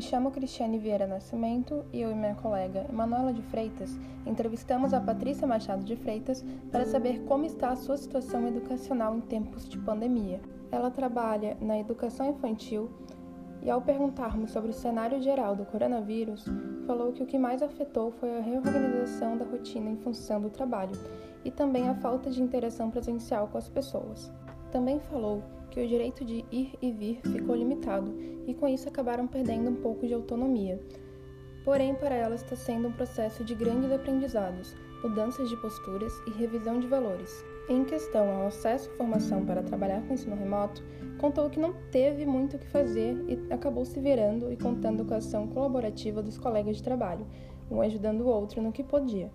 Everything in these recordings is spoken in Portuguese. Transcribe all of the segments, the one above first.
Me chamo Cristiane Vieira Nascimento e eu e minha colega Emanuela de Freitas entrevistamos a Patrícia Machado de Freitas para saber como está a sua situação educacional em tempos de pandemia. Ela trabalha na educação infantil e, ao perguntarmos sobre o cenário geral do coronavírus, falou que o que mais afetou foi a reorganização da rotina em função do trabalho e também a falta de interação presencial com as pessoas. Também falou que o direito de ir e vir ficou limitado e com isso acabaram perdendo um pouco de autonomia. Porém, para ela está sendo um processo de grandes aprendizados, mudanças de posturas e revisão de valores. Em questão ao acesso à formação para trabalhar com ensino remoto, contou que não teve muito o que fazer e acabou se virando e contando com a ação colaborativa dos colegas de trabalho, um ajudando o outro no que podia.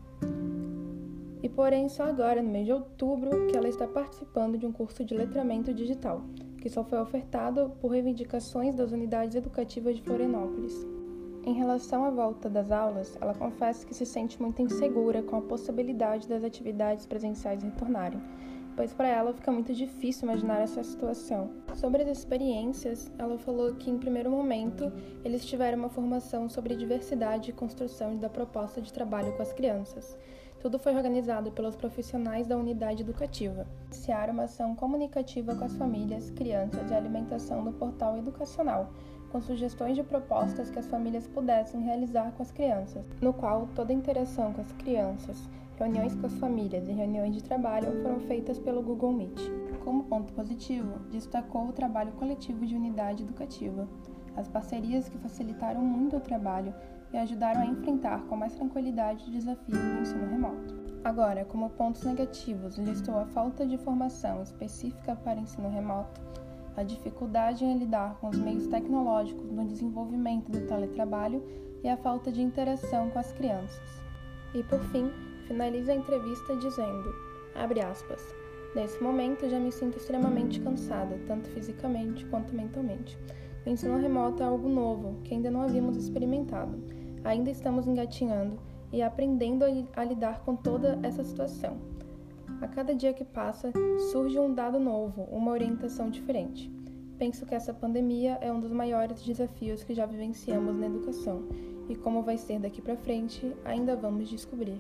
E porém, só agora, no mês de outubro, que ela está participando de um curso de letramento digital, que só foi ofertado por reivindicações das unidades educativas de Florianópolis. Em relação à volta das aulas, ela confessa que se sente muito insegura com a possibilidade das atividades presenciais retornarem, pois para ela fica muito difícil imaginar essa situação. Sobre as experiências, ela falou que em primeiro momento eles tiveram uma formação sobre diversidade e construção da proposta de trabalho com as crianças. Tudo foi organizado pelos profissionais da unidade educativa. Iniciaram uma ação comunicativa com as famílias, crianças e alimentação no portal educacional, com sugestões de propostas que as famílias pudessem realizar com as crianças, no qual toda interação com as crianças, reuniões com as famílias e reuniões de trabalho foram feitas pelo Google Meet. Como ponto positivo, destacou o trabalho coletivo de unidade educativa, as parcerias que facilitaram muito o trabalho e ajudaram a enfrentar com mais tranquilidade desafios do ensino remoto. Agora, como pontos negativos, listou a falta de formação específica para ensino remoto, a dificuldade em lidar com os meios tecnológicos no desenvolvimento do teletrabalho e a falta de interação com as crianças. E por fim, finaliza a entrevista dizendo: abre aspas. Nesse momento já me sinto extremamente cansada, tanto fisicamente quanto mentalmente. O ensino remoto é algo novo que ainda não havíamos experimentado. Ainda estamos engatinhando e aprendendo a lidar com toda essa situação. A cada dia que passa, surge um dado novo, uma orientação diferente. Penso que essa pandemia é um dos maiores desafios que já vivenciamos na educação, e como vai ser daqui para frente, ainda vamos descobrir.